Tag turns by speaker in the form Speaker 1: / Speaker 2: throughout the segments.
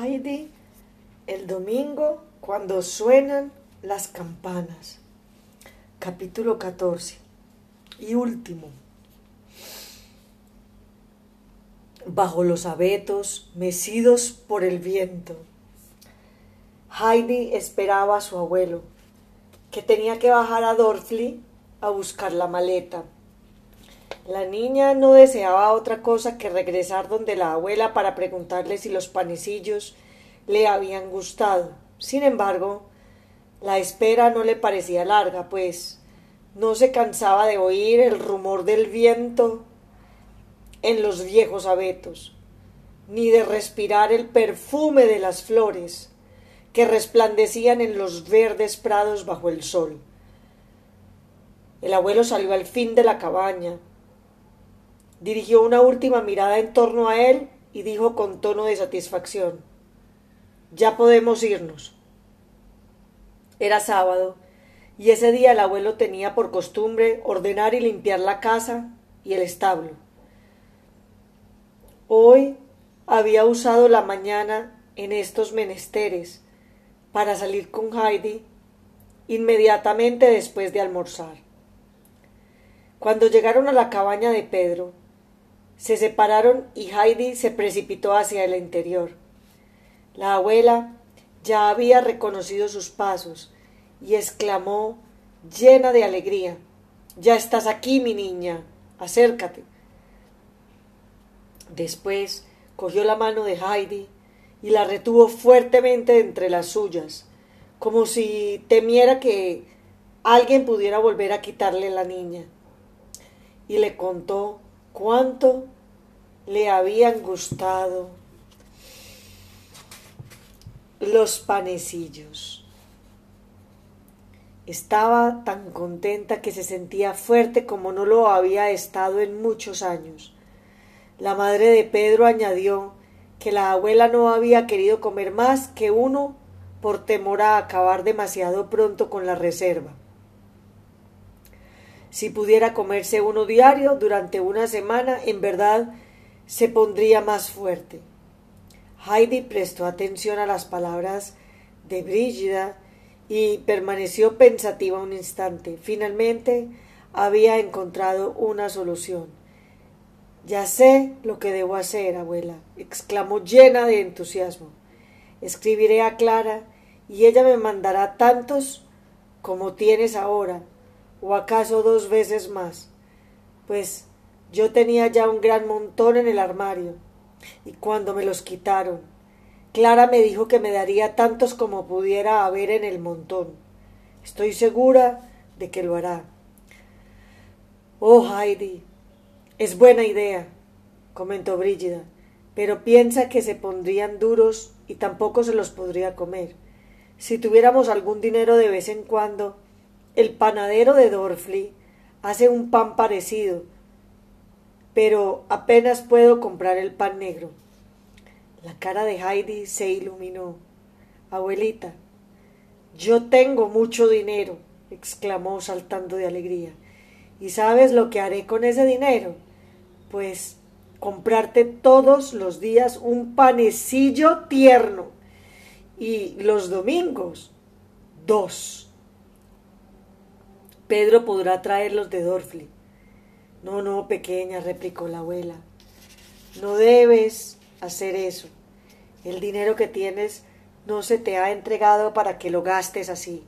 Speaker 1: Heidi el domingo cuando suenan las campanas. Capítulo 14 y último. Bajo los abetos, mecidos por el viento, Heidi esperaba a su abuelo, que tenía que bajar a Dorfli a buscar la maleta. La niña no deseaba otra cosa que regresar donde la abuela para preguntarle si los panecillos le habían gustado. Sin embargo, la espera no le parecía larga, pues no se cansaba de oír el rumor del viento en los viejos abetos, ni de respirar el perfume de las flores que resplandecían en los verdes prados bajo el sol. El abuelo salió al fin de la cabaña, Dirigió una última mirada en torno a él y dijo con tono de satisfacción Ya podemos irnos. Era sábado, y ese día el abuelo tenía por costumbre ordenar y limpiar la casa y el establo. Hoy había usado la mañana en estos menesteres para salir con Heidi inmediatamente después de almorzar. Cuando llegaron a la cabaña de Pedro, se separaron y Heidi se precipitó hacia el interior. La abuela ya había reconocido sus pasos y exclamó llena de alegría Ya estás aquí, mi niña. Acércate. Después cogió la mano de Heidi y la retuvo fuertemente entre las suyas, como si temiera que alguien pudiera volver a quitarle la niña. Y le contó cuánto le habían gustado los panecillos. Estaba tan contenta que se sentía fuerte como no lo había estado en muchos años. La madre de Pedro añadió que la abuela no había querido comer más que uno por temor a acabar demasiado pronto con la reserva. Si pudiera comerse uno diario durante una semana, en verdad se pondría más fuerte. Heidi prestó atención a las palabras de Brígida y permaneció pensativa un instante. Finalmente había encontrado una solución. Ya sé lo que debo hacer, abuela, exclamó llena de entusiasmo. Escribiré a Clara y ella me mandará tantos como tienes ahora o acaso dos veces más, pues yo tenía ya un gran montón en el armario, y cuando me los quitaron, Clara me dijo que me daría tantos como pudiera haber en el montón. Estoy segura de que lo hará. Oh, Heidi, es buena idea, comentó Brígida, pero piensa que se pondrían duros y tampoco se los podría comer. Si tuviéramos algún dinero de vez en cuando, el panadero de Dorfli hace un pan parecido, pero apenas puedo comprar el pan negro. La cara de Heidi se iluminó. Abuelita, yo tengo mucho dinero, exclamó saltando de alegría. ¿Y sabes lo que haré con ese dinero? Pues comprarte todos los días un panecillo tierno y los domingos dos. Pedro podrá traerlos de Dorfli. No, no, pequeña, replicó la abuela. No debes hacer eso. El dinero que tienes no se te ha entregado para que lo gastes así.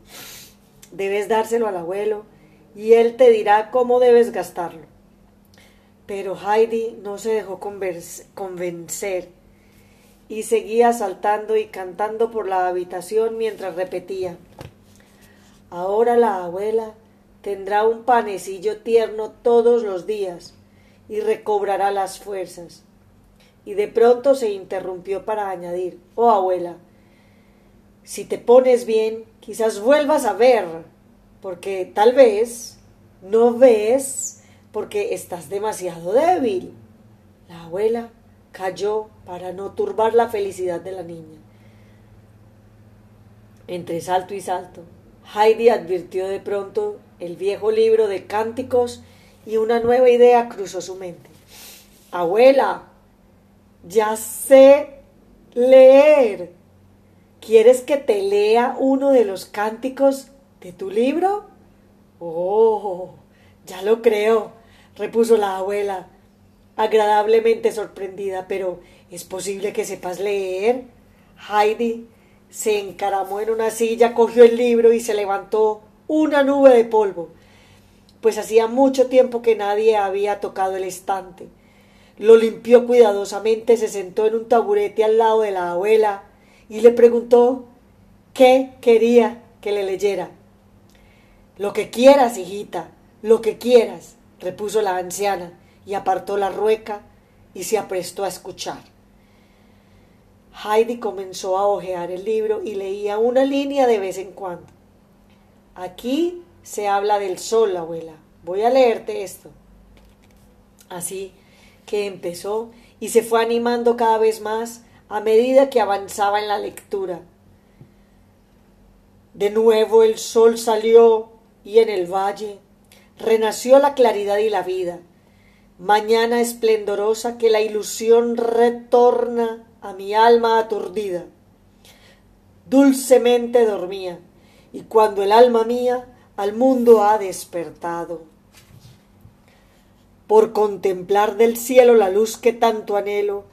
Speaker 1: Debes dárselo al abuelo y él te dirá cómo debes gastarlo. Pero Heidi no se dejó convencer y seguía saltando y cantando por la habitación mientras repetía. Ahora la abuela tendrá un panecillo tierno todos los días y recobrará las fuerzas. Y de pronto se interrumpió para añadir Oh abuela, si te pones bien, quizás vuelvas a ver, porque tal vez no ves porque estás demasiado débil. La abuela cayó para no turbar la felicidad de la niña. Entre salto y salto, Heidi advirtió de pronto el viejo libro de cánticos y una nueva idea cruzó su mente. Abuela, ya sé Leer. ¿Quieres que te lea uno de los cánticos de tu libro? Oh, ya lo creo, repuso la abuela, agradablemente sorprendida, pero ¿es posible que sepas leer? Heidi se encaramó en una silla, cogió el libro y se levantó una nube de polvo, pues hacía mucho tiempo que nadie había tocado el estante. Lo limpió cuidadosamente, se sentó en un taburete al lado de la abuela y le preguntó qué quería que le leyera. Lo que quieras, hijita, lo que quieras, repuso la anciana, y apartó la rueca y se aprestó a escuchar. Heidi comenzó a hojear el libro y leía una línea de vez en cuando. Aquí se habla del sol, abuela. Voy a leerte esto. Así que empezó y se fue animando cada vez más a medida que avanzaba en la lectura. De nuevo el sol salió y en el valle renació la claridad y la vida. Mañana esplendorosa que la ilusión retorna a mi alma aturdida. Dulcemente dormía, y cuando el alma mía al mundo ha despertado. Por contemplar del cielo la luz que tanto anhelo,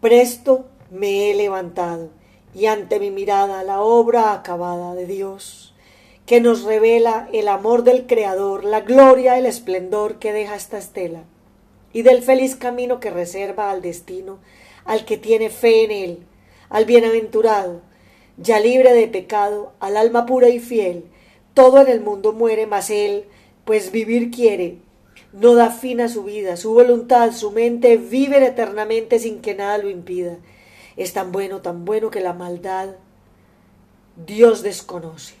Speaker 1: presto me he levantado, y ante mi mirada la obra acabada de Dios, que nos revela el amor del Creador, la gloria, el esplendor que deja esta estela, y del feliz camino que reserva al destino al que tiene fe en él, al bienaventurado, ya libre de pecado, al alma pura y fiel. Todo en el mundo muere, mas él, pues vivir quiere, no da fin a su vida, su voluntad, su mente viven eternamente sin que nada lo impida. Es tan bueno, tan bueno que la maldad Dios desconoce.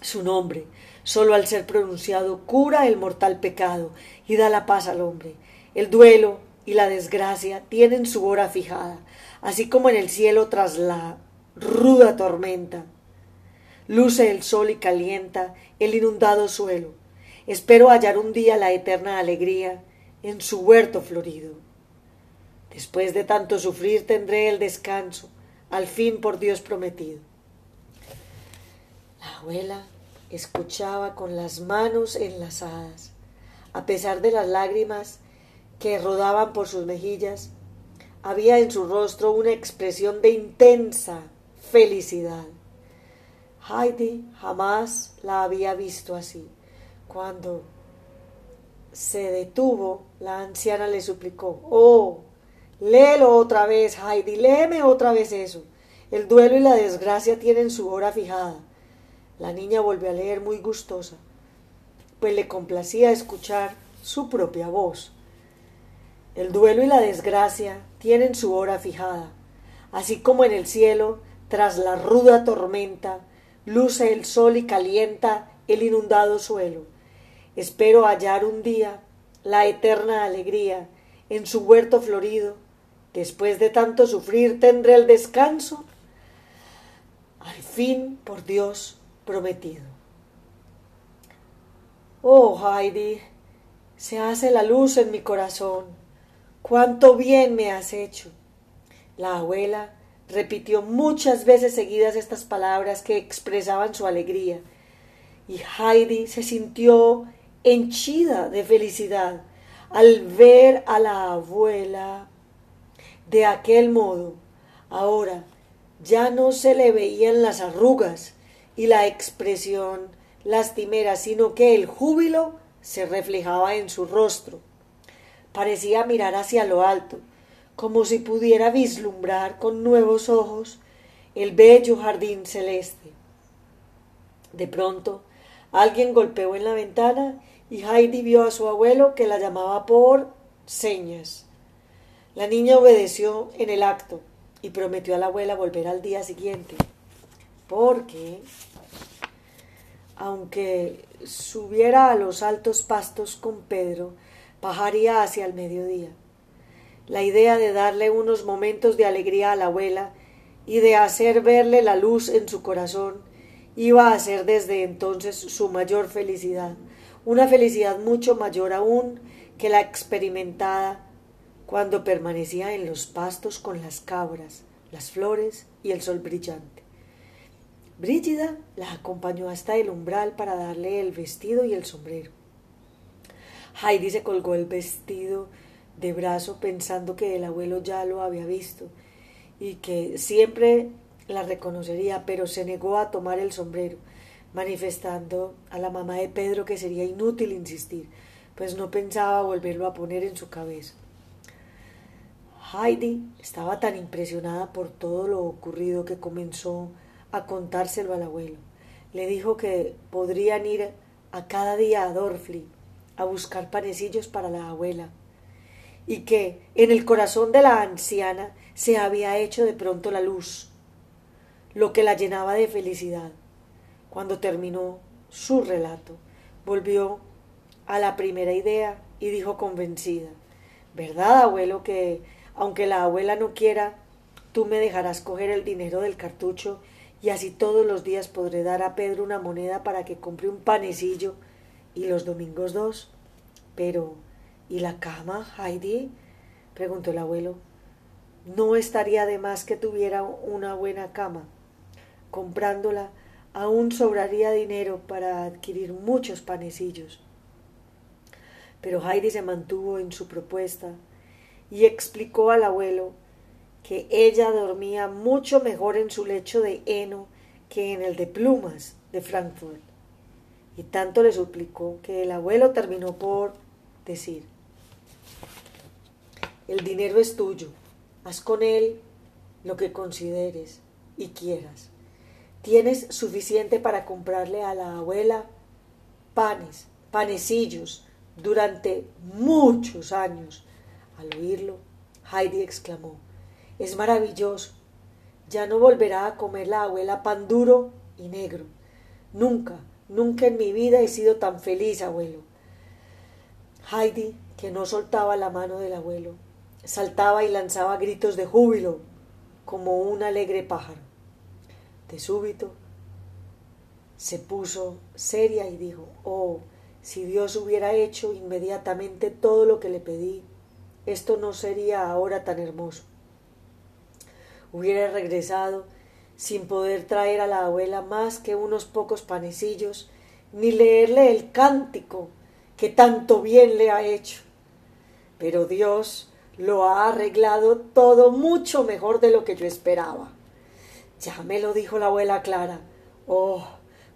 Speaker 1: Su nombre, solo al ser pronunciado, cura el mortal pecado y da la paz al hombre. El duelo, y la desgracia tienen su hora fijada, así como en el cielo tras la ruda tormenta. Luce el sol y calienta el inundado suelo. Espero hallar un día la eterna alegría en su huerto florido. Después de tanto sufrir tendré el descanso, al fin por Dios prometido. La abuela escuchaba con las manos enlazadas. A pesar de las lágrimas, que rodaban por sus mejillas, había en su rostro una expresión de intensa felicidad. Heidi jamás la había visto así. Cuando se detuvo, la anciana le suplicó, Oh, léelo otra vez, Heidi, léeme otra vez eso. El duelo y la desgracia tienen su hora fijada. La niña volvió a leer muy gustosa, pues le complacía escuchar su propia voz. El duelo y la desgracia tienen su hora fijada, así como en el cielo, tras la ruda tormenta, luce el sol y calienta el inundado suelo. Espero hallar un día la eterna alegría en su huerto florido. Después de tanto sufrir tendré el descanso, al fin por Dios prometido. Oh, Heidi, se hace la luz en mi corazón cuánto bien me has hecho. La abuela repitió muchas veces seguidas estas palabras que expresaban su alegría, y Heidi se sintió henchida de felicidad al ver a la abuela de aquel modo. Ahora ya no se le veían las arrugas y la expresión lastimera, sino que el júbilo se reflejaba en su rostro. Parecía mirar hacia lo alto, como si pudiera vislumbrar con nuevos ojos el bello jardín celeste. De pronto, alguien golpeó en la ventana y Heidi vio a su abuelo que la llamaba por señas. La niña obedeció en el acto y prometió a la abuela volver al día siguiente, porque, aunque subiera a los altos pastos con Pedro, bajaría hacia el mediodía. La idea de darle unos momentos de alegría a la abuela y de hacer verle la luz en su corazón iba a ser desde entonces su mayor felicidad, una felicidad mucho mayor aún que la experimentada cuando permanecía en los pastos con las cabras, las flores y el sol brillante. Brígida la acompañó hasta el umbral para darle el vestido y el sombrero. Heidi se colgó el vestido de brazo pensando que el abuelo ya lo había visto y que siempre la reconocería, pero se negó a tomar el sombrero, manifestando a la mamá de Pedro que sería inútil insistir, pues no pensaba volverlo a poner en su cabeza. Heidi estaba tan impresionada por todo lo ocurrido que comenzó a contárselo al abuelo. Le dijo que podrían ir a cada día a Dorfli a buscar panecillos para la abuela y que en el corazón de la anciana se había hecho de pronto la luz, lo que la llenaba de felicidad. Cuando terminó su relato, volvió a la primera idea y dijo convencida, ¿verdad, abuelo, que aunque la abuela no quiera, tú me dejarás coger el dinero del cartucho y así todos los días podré dar a Pedro una moneda para que compre un panecillo y los domingos dos. Pero, ¿y la cama, Heidi? preguntó el abuelo. No estaría de más que tuviera una buena cama. Comprándola, aún sobraría dinero para adquirir muchos panecillos. Pero Heidi se mantuvo en su propuesta y explicó al abuelo que ella dormía mucho mejor en su lecho de heno que en el de plumas de Frankfurt. Y tanto le suplicó que el abuelo terminó por decir, el dinero es tuyo, haz con él lo que consideres y quieras. Tienes suficiente para comprarle a la abuela panes, panecillos, durante muchos años al oírlo, Heidi exclamó Es maravilloso. Ya no volverá a comer la abuela pan duro y negro. Nunca, nunca en mi vida he sido tan feliz, abuelo. Heidi, que no soltaba la mano del abuelo, saltaba y lanzaba gritos de júbilo, como un alegre pájaro. De súbito se puso seria y dijo, Oh, si Dios hubiera hecho inmediatamente todo lo que le pedí, esto no sería ahora tan hermoso. Hubiera regresado sin poder traer a la abuela más que unos pocos panecillos, ni leerle el cántico que tanto bien le ha hecho. Pero Dios lo ha arreglado todo mucho mejor de lo que yo esperaba. Ya me lo dijo la abuela Clara. Oh,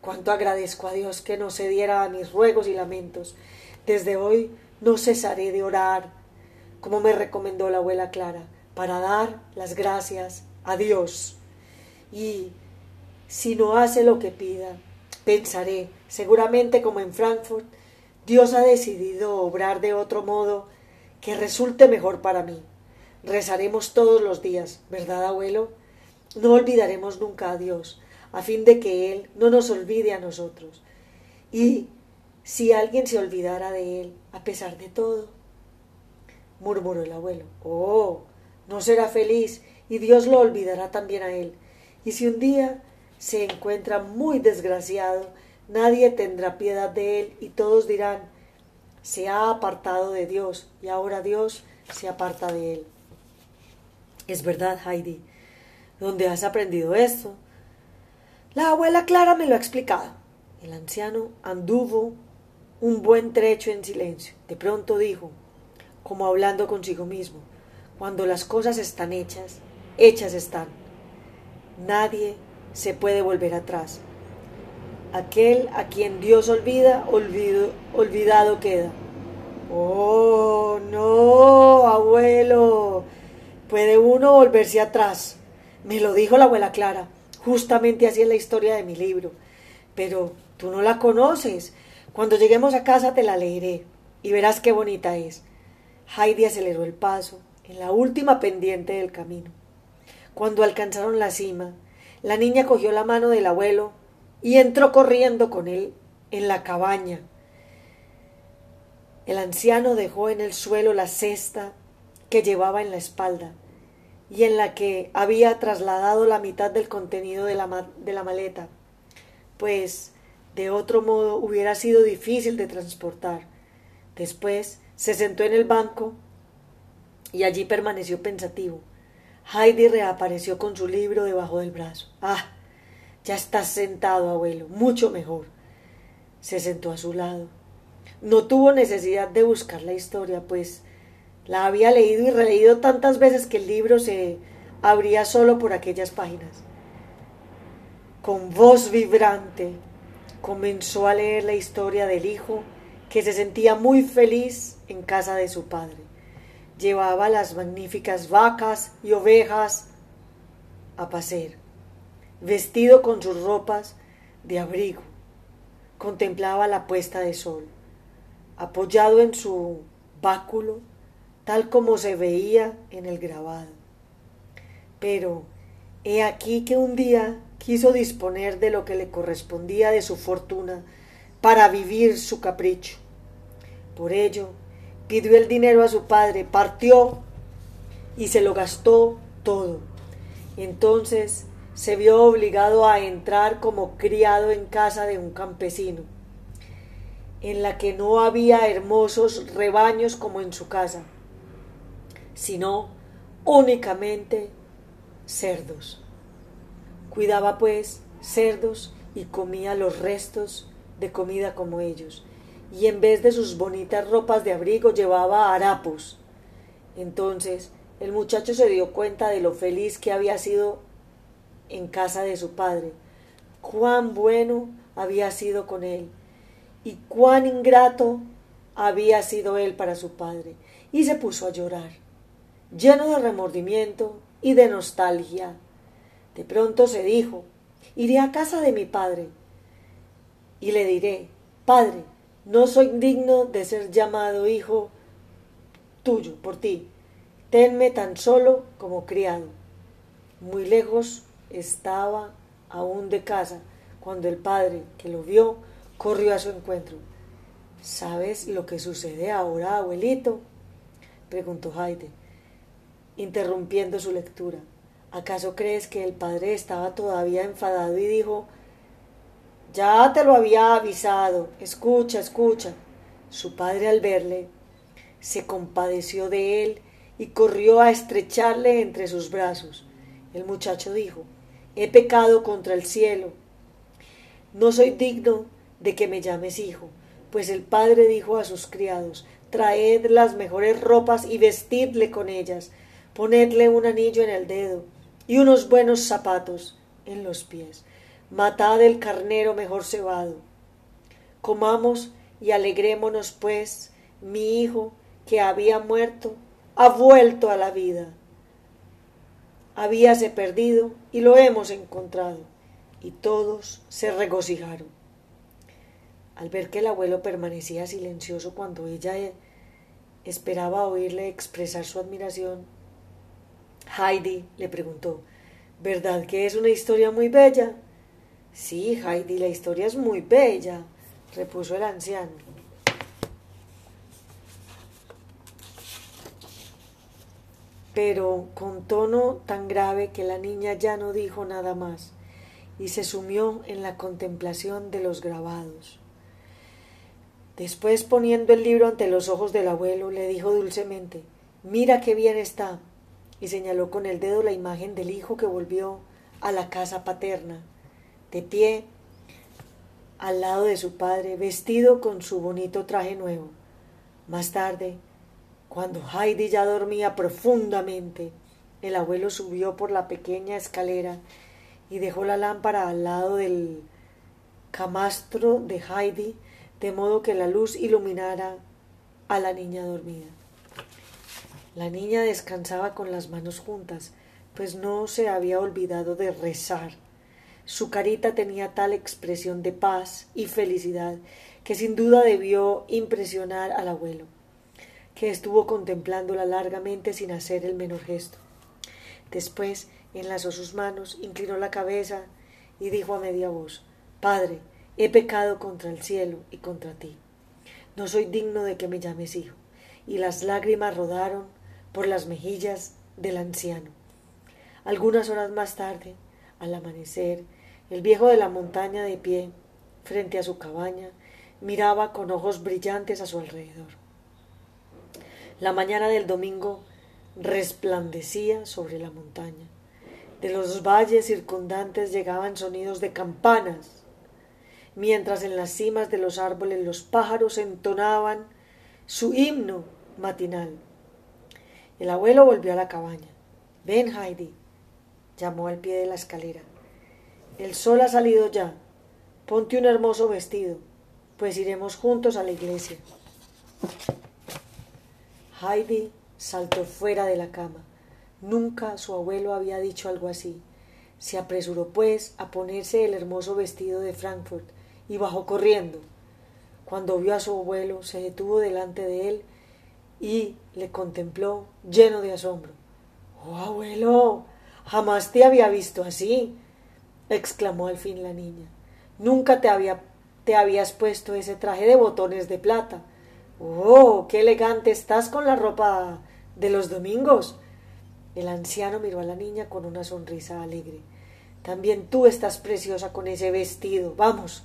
Speaker 1: cuánto agradezco a Dios que no se diera a mis ruegos y lamentos. Desde hoy no cesaré de orar, como me recomendó la abuela Clara, para dar las gracias a Dios. Y si no hace lo que pida, pensaré, seguramente como en Frankfurt, Dios ha decidido obrar de otro modo que resulte mejor para mí. Rezaremos todos los días, ¿verdad, abuelo? No olvidaremos nunca a Dios, a fin de que Él no nos olvide a nosotros. Y si alguien se olvidara de Él, a pesar de todo, murmuró el abuelo. Oh, no será feliz y Dios lo olvidará también a él. Y si un día se encuentra muy desgraciado, nadie tendrá piedad de él y todos dirán, se ha apartado de Dios y ahora Dios se aparta de él. Es verdad, Heidi. ¿Dónde has aprendido esto? La abuela Clara me lo ha explicado. El anciano anduvo un buen trecho en silencio. De pronto dijo, como hablando consigo mismo. Cuando las cosas están hechas, hechas están. Nadie se puede volver atrás. Aquel a quien Dios olvida, olvido, olvidado queda. Oh, no, abuelo. Puede uno volverse atrás. Me lo dijo la abuela Clara. Justamente así es la historia de mi libro. Pero tú no la conoces. Cuando lleguemos a casa te la leeré y verás qué bonita es. Heidi aceleró el paso en la última pendiente del camino. Cuando alcanzaron la cima, la niña cogió la mano del abuelo y entró corriendo con él en la cabaña. El anciano dejó en el suelo la cesta que llevaba en la espalda y en la que había trasladado la mitad del contenido de la, de la maleta, pues de otro modo hubiera sido difícil de transportar. Después se sentó en el banco y allí permaneció pensativo. Heidi reapareció con su libro debajo del brazo. Ah, ya estás sentado, abuelo, mucho mejor. Se sentó a su lado. No tuvo necesidad de buscar la historia, pues la había leído y releído tantas veces que el libro se abría solo por aquellas páginas. Con voz vibrante comenzó a leer la historia del hijo que se sentía muy feliz en casa de su padre. Llevaba las magníficas vacas y ovejas a pasear vestido con sus ropas de abrigo, contemplaba la puesta de sol, apoyado en su báculo, tal como se veía en el grabado. Pero he aquí que un día quiso disponer de lo que le correspondía de su fortuna para vivir su capricho. Por ello, pidió el dinero a su padre, partió y se lo gastó todo. Entonces se vio obligado a entrar como criado en casa de un campesino, en la que no había hermosos rebaños como en su casa, sino únicamente cerdos. Cuidaba pues cerdos y comía los restos de comida como ellos, y en vez de sus bonitas ropas de abrigo llevaba harapos. Entonces el muchacho se dio cuenta de lo feliz que había sido en casa de su padre, cuán bueno había sido con él y cuán ingrato había sido él para su padre, y se puso a llorar, lleno de remordimiento y de nostalgia. De pronto se dijo, iré a casa de mi padre y le diré, Padre, no soy digno de ser llamado hijo tuyo por ti, tenme tan solo como criado. Muy lejos estaba aún de casa cuando el padre, que lo vio, corrió a su encuentro. ¿Sabes lo que sucede ahora, abuelito? preguntó Haide, interrumpiendo su lectura. ¿Acaso crees que el padre estaba todavía enfadado y dijo Ya te lo había avisado. Escucha, escucha. Su padre al verle se compadeció de él y corrió a estrecharle entre sus brazos. El muchacho dijo he pecado contra el cielo. No soy digno de que me llames hijo, pues el padre dijo a sus criados, traed las mejores ropas y vestidle con ellas, ponedle un anillo en el dedo y unos buenos zapatos en los pies, matad el carnero mejor cebado. Comamos y alegrémonos, pues, mi hijo, que había muerto, ha vuelto a la vida habíase perdido y lo hemos encontrado. Y todos se regocijaron. Al ver que el abuelo permanecía silencioso cuando ella eh, esperaba oírle expresar su admiración, Heidi le preguntó, ¿verdad que es una historia muy bella? Sí, Heidi, la historia es muy bella, repuso el anciano. Pero con tono tan grave que la niña ya no dijo nada más y se sumió en la contemplación de los grabados. Después, poniendo el libro ante los ojos del abuelo, le dijo dulcemente Mira qué bien está. y señaló con el dedo la imagen del hijo que volvió a la casa paterna, de pie al lado de su padre, vestido con su bonito traje nuevo. Más tarde, cuando Heidi ya dormía profundamente, el abuelo subió por la pequeña escalera y dejó la lámpara al lado del camastro de Heidi, de modo que la luz iluminara a la niña dormida. La niña descansaba con las manos juntas, pues no se había olvidado de rezar. Su carita tenía tal expresión de paz y felicidad que sin duda debió impresionar al abuelo que estuvo contemplándola largamente sin hacer el menor gesto. Después enlazó sus manos, inclinó la cabeza y dijo a media voz Padre, he pecado contra el cielo y contra ti. No soy digno de que me llames hijo. Y las lágrimas rodaron por las mejillas del anciano. Algunas horas más tarde, al amanecer, el viejo de la montaña de pie, frente a su cabaña, miraba con ojos brillantes a su alrededor. La mañana del domingo resplandecía sobre la montaña. De los valles circundantes llegaban sonidos de campanas, mientras en las cimas de los árboles los pájaros entonaban su himno matinal. El abuelo volvió a la cabaña. Ven, Heidi, llamó al pie de la escalera. El sol ha salido ya. Ponte un hermoso vestido, pues iremos juntos a la iglesia. Heidi saltó fuera de la cama. Nunca su abuelo había dicho algo así. Se apresuró, pues, a ponerse el hermoso vestido de Frankfurt y bajó corriendo. Cuando vio a su abuelo, se detuvo delante de él y le contempló lleno de asombro. Oh, abuelo, jamás te había visto así, exclamó al fin la niña. Nunca te había te habías puesto ese traje de botones de plata. Oh, qué elegante estás con la ropa de los domingos. El anciano miró a la niña con una sonrisa alegre. También tú estás preciosa con ese vestido. Vamos.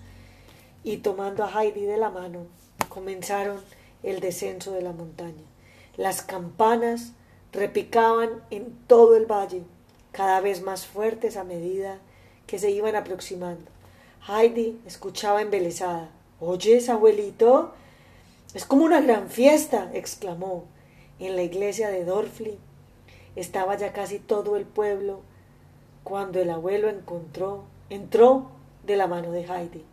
Speaker 1: Y tomando a Heidi de la mano, comenzaron el descenso de la montaña. Las campanas repicaban en todo el valle, cada vez más fuertes a medida que se iban aproximando. Heidi escuchaba embelesada. ¿Oyes, abuelito? Es como una gran fiesta, exclamó. En la iglesia de Dorfli estaba ya casi todo el pueblo cuando el abuelo encontró, entró de la mano de Heidi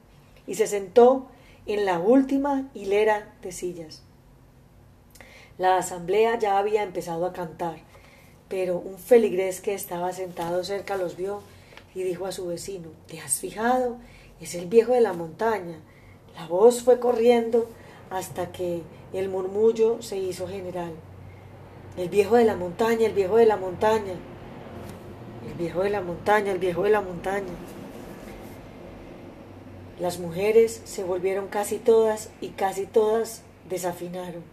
Speaker 1: y se sentó en la última hilera de sillas. La asamblea ya había empezado a cantar, pero un feligrés que estaba sentado cerca los vio y dijo a su vecino ¿Te has fijado? Es el viejo de la montaña. La voz fue corriendo hasta que el murmullo se hizo general. El viejo de la montaña, el viejo de la montaña. El viejo de la montaña, el viejo de la montaña. Las mujeres se volvieron casi todas y casi todas desafinaron.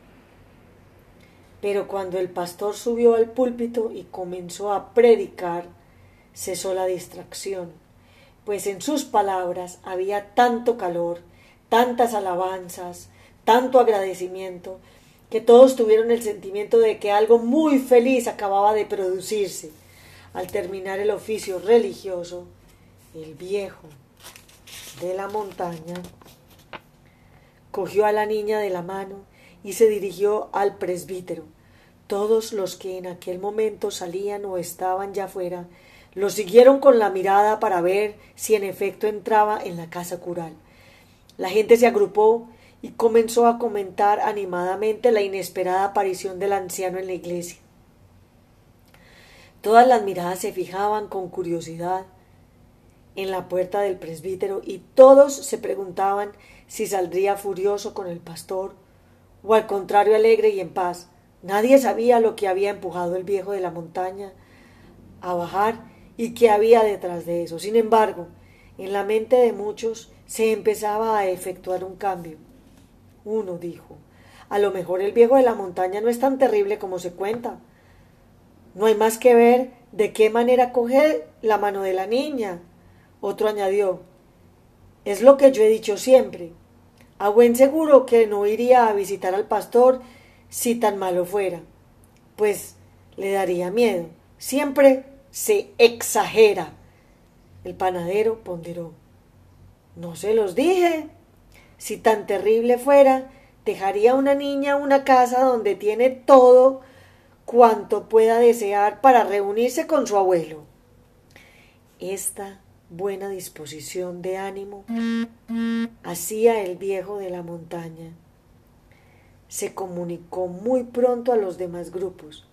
Speaker 1: Pero cuando el pastor subió al púlpito y comenzó a predicar, cesó la distracción, pues en sus palabras había tanto calor, tantas alabanzas, tanto agradecimiento, que todos tuvieron el sentimiento de que algo muy feliz acababa de producirse. Al terminar el oficio religioso, el viejo de la montaña cogió a la niña de la mano y se dirigió al presbítero. Todos los que en aquel momento salían o estaban ya fuera lo siguieron con la mirada para ver si en efecto entraba en la casa cural. La gente se agrupó y comenzó a comentar animadamente la inesperada aparición del anciano en la iglesia. Todas las miradas se fijaban con curiosidad en la puerta del presbítero y todos se preguntaban si saldría furioso con el pastor o al contrario alegre y en paz. Nadie sabía lo que había empujado el viejo de la montaña a bajar y qué había detrás de eso. Sin embargo, en la mente de muchos se empezaba a efectuar un cambio. Uno dijo, a lo mejor el viejo de la montaña no es tan terrible como se cuenta. No hay más que ver de qué manera coge la mano de la niña. Otro añadió, es lo que yo he dicho siempre. A buen seguro que no iría a visitar al pastor si tan malo fuera, pues le daría miedo. Siempre se exagera. El panadero ponderó. No se los dije. Si tan terrible fuera, dejaría una niña una casa donde tiene todo cuanto pueda desear para reunirse con su abuelo. Esta buena disposición de ánimo hacía el viejo de la montaña. Se comunicó muy pronto a los demás grupos.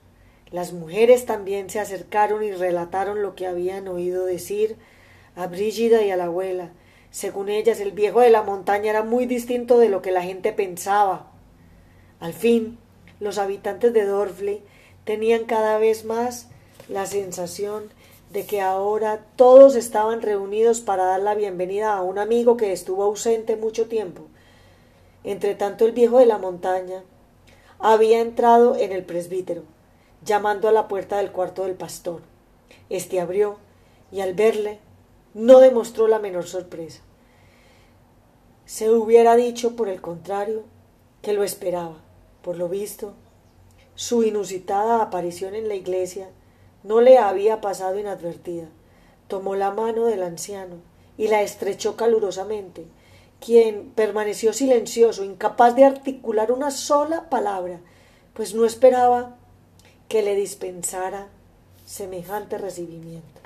Speaker 1: Las mujeres también se acercaron y relataron lo que habían oído decir a Brígida y a la abuela, según ellas, el viejo de la montaña era muy distinto de lo que la gente pensaba. Al fin, los habitantes de Dorfli tenían cada vez más la sensación de que ahora todos estaban reunidos para dar la bienvenida a un amigo que estuvo ausente mucho tiempo. Entretanto, el viejo de la montaña había entrado en el presbítero, llamando a la puerta del cuarto del pastor. Este abrió y al verle no demostró la menor sorpresa. Se hubiera dicho, por el contrario, que lo esperaba. Por lo visto, su inusitada aparición en la iglesia no le había pasado inadvertida. Tomó la mano del anciano y la estrechó calurosamente, quien permaneció silencioso, incapaz de articular una sola palabra, pues no esperaba que le dispensara semejante recibimiento.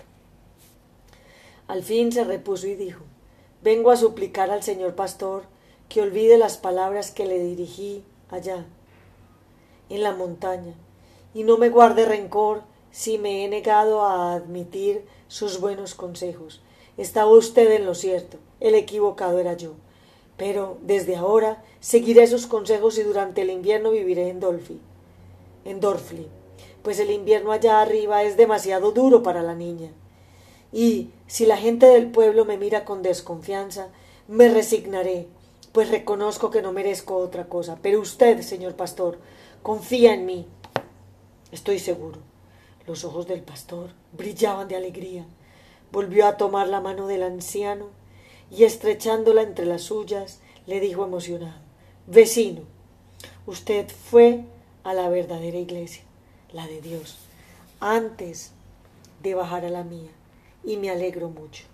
Speaker 1: Al fin se repuso y dijo Vengo a suplicar al señor pastor que olvide las palabras que le dirigí allá, en la montaña, y no me guarde rencor si me he negado a admitir sus buenos consejos. Estaba usted en lo cierto, el equivocado era yo. Pero desde ahora seguiré sus consejos y durante el invierno viviré en Dolphy, en Dorfli, pues el invierno allá arriba es demasiado duro para la niña. Y si la gente del pueblo me mira con desconfianza, me resignaré, pues reconozco que no merezco otra cosa. Pero usted, señor pastor, confía en mí. Estoy seguro. Los ojos del pastor brillaban de alegría. Volvió a tomar la mano del anciano y estrechándola entre las suyas, le dijo emocionado Vecino, usted fue a la verdadera iglesia, la de Dios, antes de bajar a la mía, y me alegro mucho.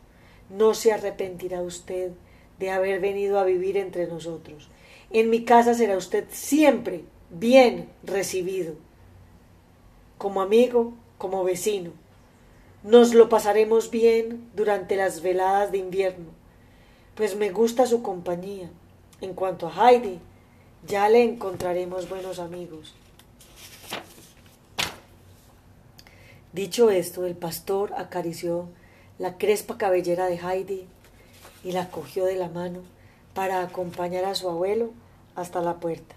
Speaker 1: No se arrepentirá usted de haber venido a vivir entre nosotros. En mi casa será usted siempre bien recibido, como amigo, como vecino. Nos lo pasaremos bien durante las veladas de invierno pues me gusta su compañía. En cuanto a Heidi, ya le encontraremos buenos amigos. Dicho esto, el pastor acarició la crespa cabellera de Heidi y la cogió de la mano para acompañar a su abuelo hasta la puerta.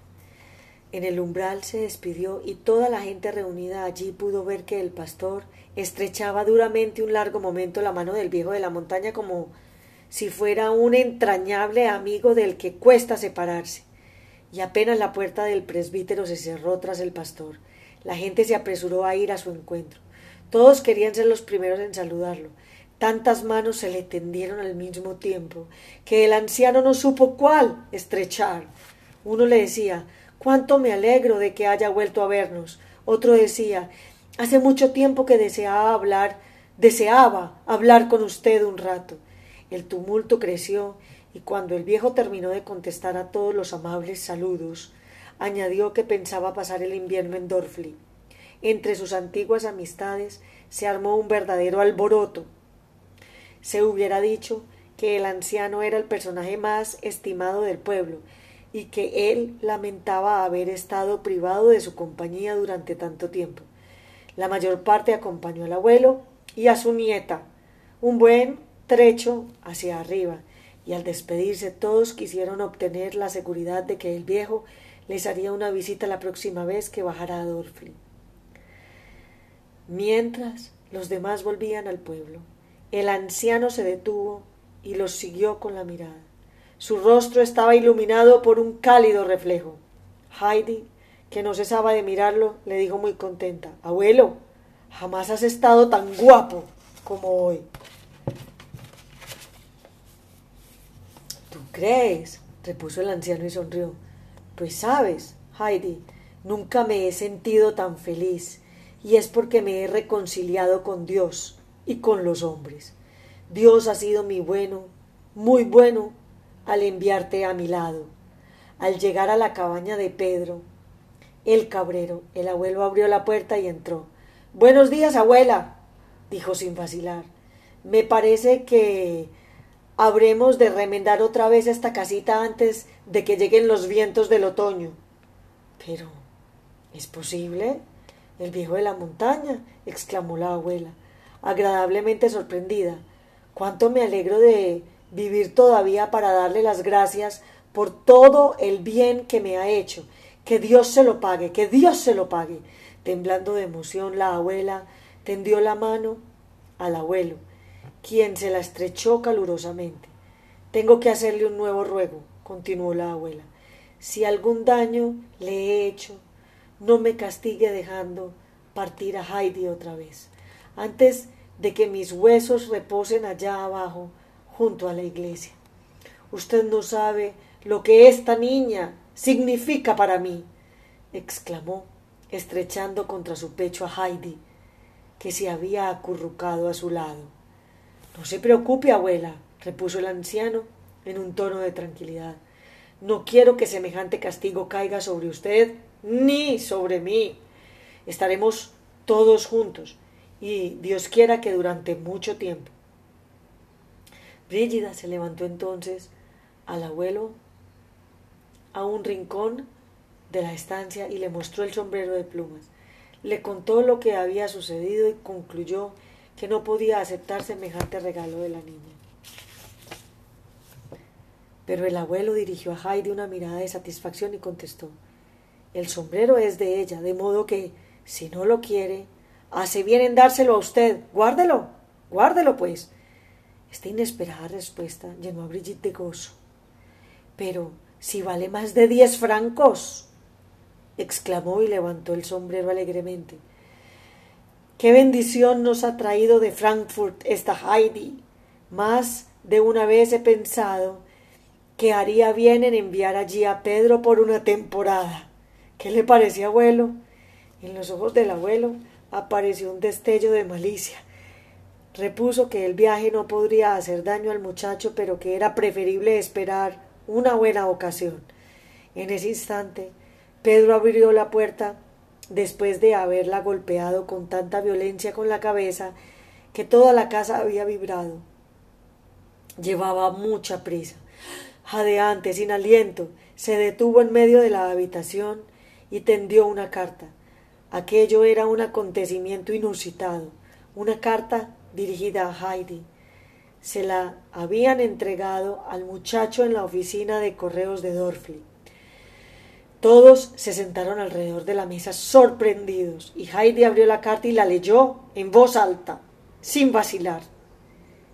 Speaker 1: En el umbral se despidió y toda la gente reunida allí pudo ver que el pastor estrechaba duramente un largo momento la mano del viejo de la montaña como si fuera un entrañable amigo del que cuesta separarse. Y apenas la puerta del presbítero se cerró tras el pastor, la gente se apresuró a ir a su encuentro. Todos querían ser los primeros en saludarlo. Tantas manos se le tendieron al mismo tiempo que el anciano no supo cuál estrechar. Uno le decía cuánto me alegro de que haya vuelto a vernos. Otro decía hace mucho tiempo que deseaba hablar, deseaba hablar con usted un rato. El tumulto creció y cuando el viejo terminó de contestar a todos los amables saludos, añadió que pensaba pasar el invierno en Dorfli. Entre sus antiguas amistades se armó un verdadero alboroto. Se hubiera dicho que el anciano era el personaje más estimado del pueblo y que él lamentaba haber estado privado de su compañía durante tanto tiempo. La mayor parte acompañó al abuelo y a su nieta, un buen trecho hacia arriba, y al despedirse todos quisieron obtener la seguridad de que el viejo les haría una visita la próxima vez que bajara a Dorfli. Mientras los demás volvían al pueblo, el anciano se detuvo y los siguió con la mirada. Su rostro estaba iluminado por un cálido reflejo. Heidi, que no cesaba de mirarlo, le dijo muy contenta Abuelo, jamás has estado tan guapo como hoy. crees? repuso el anciano y sonrió. Pues sabes, Heidi, nunca me he sentido tan feliz, y es porque me he reconciliado con Dios y con los hombres. Dios ha sido mi bueno, muy bueno, al enviarte a mi lado. Al llegar a la cabaña de Pedro, el cabrero, el abuelo abrió la puerta y entró. Buenos días, abuela, dijo sin vacilar. Me parece que habremos de remendar otra vez esta casita antes de que lleguen los vientos del otoño. Pero, ¿es posible? El viejo de la montaña, exclamó la abuela, agradablemente sorprendida. Cuánto me alegro de vivir todavía para darle las gracias por todo el bien que me ha hecho. Que Dios se lo pague, que Dios se lo pague. Temblando de emoción, la abuela tendió la mano al abuelo quien se la estrechó calurosamente. Tengo que hacerle un nuevo ruego, continuó la abuela. Si algún daño le he hecho, no me castigue dejando partir a Heidi otra vez, antes de que mis huesos reposen allá abajo, junto a la iglesia. Usted no sabe lo que esta niña significa para mí, exclamó, estrechando contra su pecho a Heidi, que se había acurrucado a su lado. No se preocupe, abuela, repuso el anciano en un tono de tranquilidad. No quiero que semejante castigo caiga sobre usted ni sobre mí. Estaremos todos juntos y Dios quiera que durante mucho tiempo. Brígida se levantó entonces al abuelo a un rincón de la estancia y le mostró el sombrero de plumas. Le contó lo que había sucedido y concluyó que no podía aceptar semejante regalo de la niña. Pero el abuelo dirigió a Heidi una mirada de satisfacción y contestó El sombrero es de ella, de modo que, si no lo quiere, hace bien en dárselo a usted. Guárdelo, guárdelo, pues. Esta inesperada respuesta llenó a Brigitte de gozo. Pero si vale más de diez francos, exclamó y levantó el sombrero alegremente. Qué bendición nos ha traído de Frankfurt esta Heidi. Más de una vez he pensado que haría bien en enviar allí a Pedro por una temporada. ¿Qué le parecía, abuelo? En los ojos del abuelo apareció un destello de malicia. Repuso que el viaje no podría hacer daño al muchacho, pero que era preferible esperar una buena ocasión. En ese instante, Pedro abrió la puerta después de haberla golpeado con tanta violencia con la cabeza que toda la casa había vibrado. Llevaba mucha prisa jadeante, sin aliento, se detuvo en medio de la habitación y tendió una carta. Aquello era un acontecimiento inusitado, una carta dirigida a Heidi. Se la habían entregado al muchacho en la oficina de correos de Dorfli. Todos se sentaron alrededor de la mesa sorprendidos, y Heidi abrió la carta y la leyó en voz alta, sin vacilar.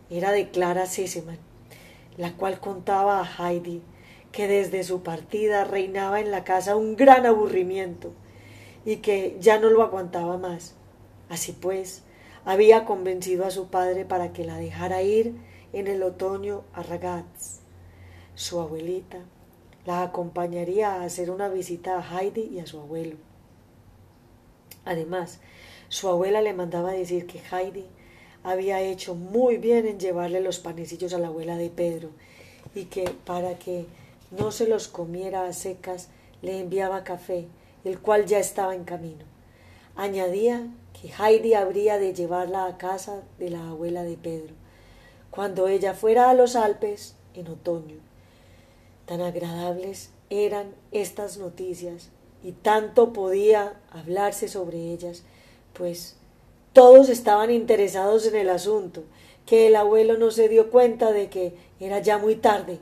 Speaker 1: Era de Clara Sesemann la cual contaba a Heidi que desde su partida reinaba en la casa un gran aburrimiento y que ya no lo aguantaba más. Así pues, había convencido a su padre para que la dejara ir en el otoño a Ragaz. Su abuelita la acompañaría a hacer una visita a Heidi y a su abuelo. Además, su abuela le mandaba decir que Heidi había hecho muy bien en llevarle los panecillos a la abuela de Pedro y que para que no se los comiera a secas le enviaba café, el cual ya estaba en camino. Añadía que Heidi habría de llevarla a casa de la abuela de Pedro, cuando ella fuera a los Alpes en otoño. Tan agradables eran estas noticias y tanto podía hablarse sobre ellas, pues todos estaban interesados en el asunto, que el abuelo no se dio cuenta de que era ya muy tarde.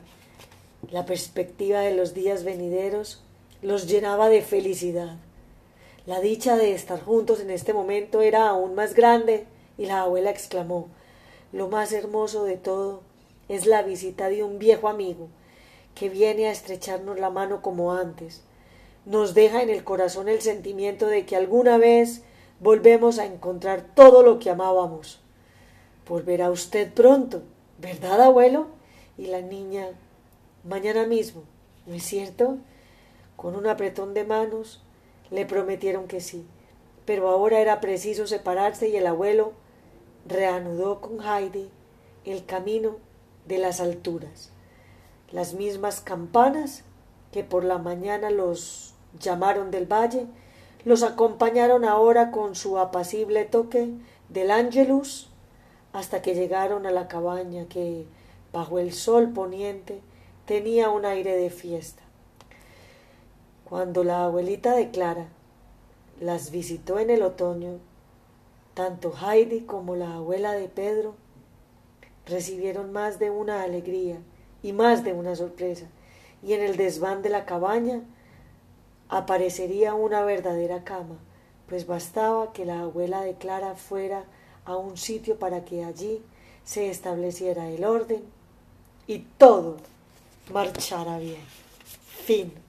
Speaker 1: La perspectiva de los días venideros los llenaba de felicidad. La dicha de estar juntos en este momento era aún más grande y la abuela exclamó Lo más hermoso de todo es la visita de un viejo amigo que viene a estrecharnos la mano como antes. Nos deja en el corazón el sentimiento de que alguna vez volvemos a encontrar todo lo que amábamos. Volverá usted pronto, ¿verdad, abuelo? Y la niña, mañana mismo, ¿no es cierto? Con un apretón de manos le prometieron que sí, pero ahora era preciso separarse y el abuelo reanudó con Heidi el camino de las alturas. Las mismas campanas que por la mañana los llamaron del valle los acompañaron ahora con su apacible toque del ángelus hasta que llegaron a la cabaña que, bajo el sol poniente, tenía un aire de fiesta. Cuando la abuelita de Clara las visitó en el otoño, tanto Heidi como la abuela de Pedro recibieron más de una alegría y más de una sorpresa, y en el desván de la cabaña aparecería una verdadera cama, pues bastaba que la abuela de Clara fuera a un sitio para que allí se estableciera el orden y todo marchara bien. Fin.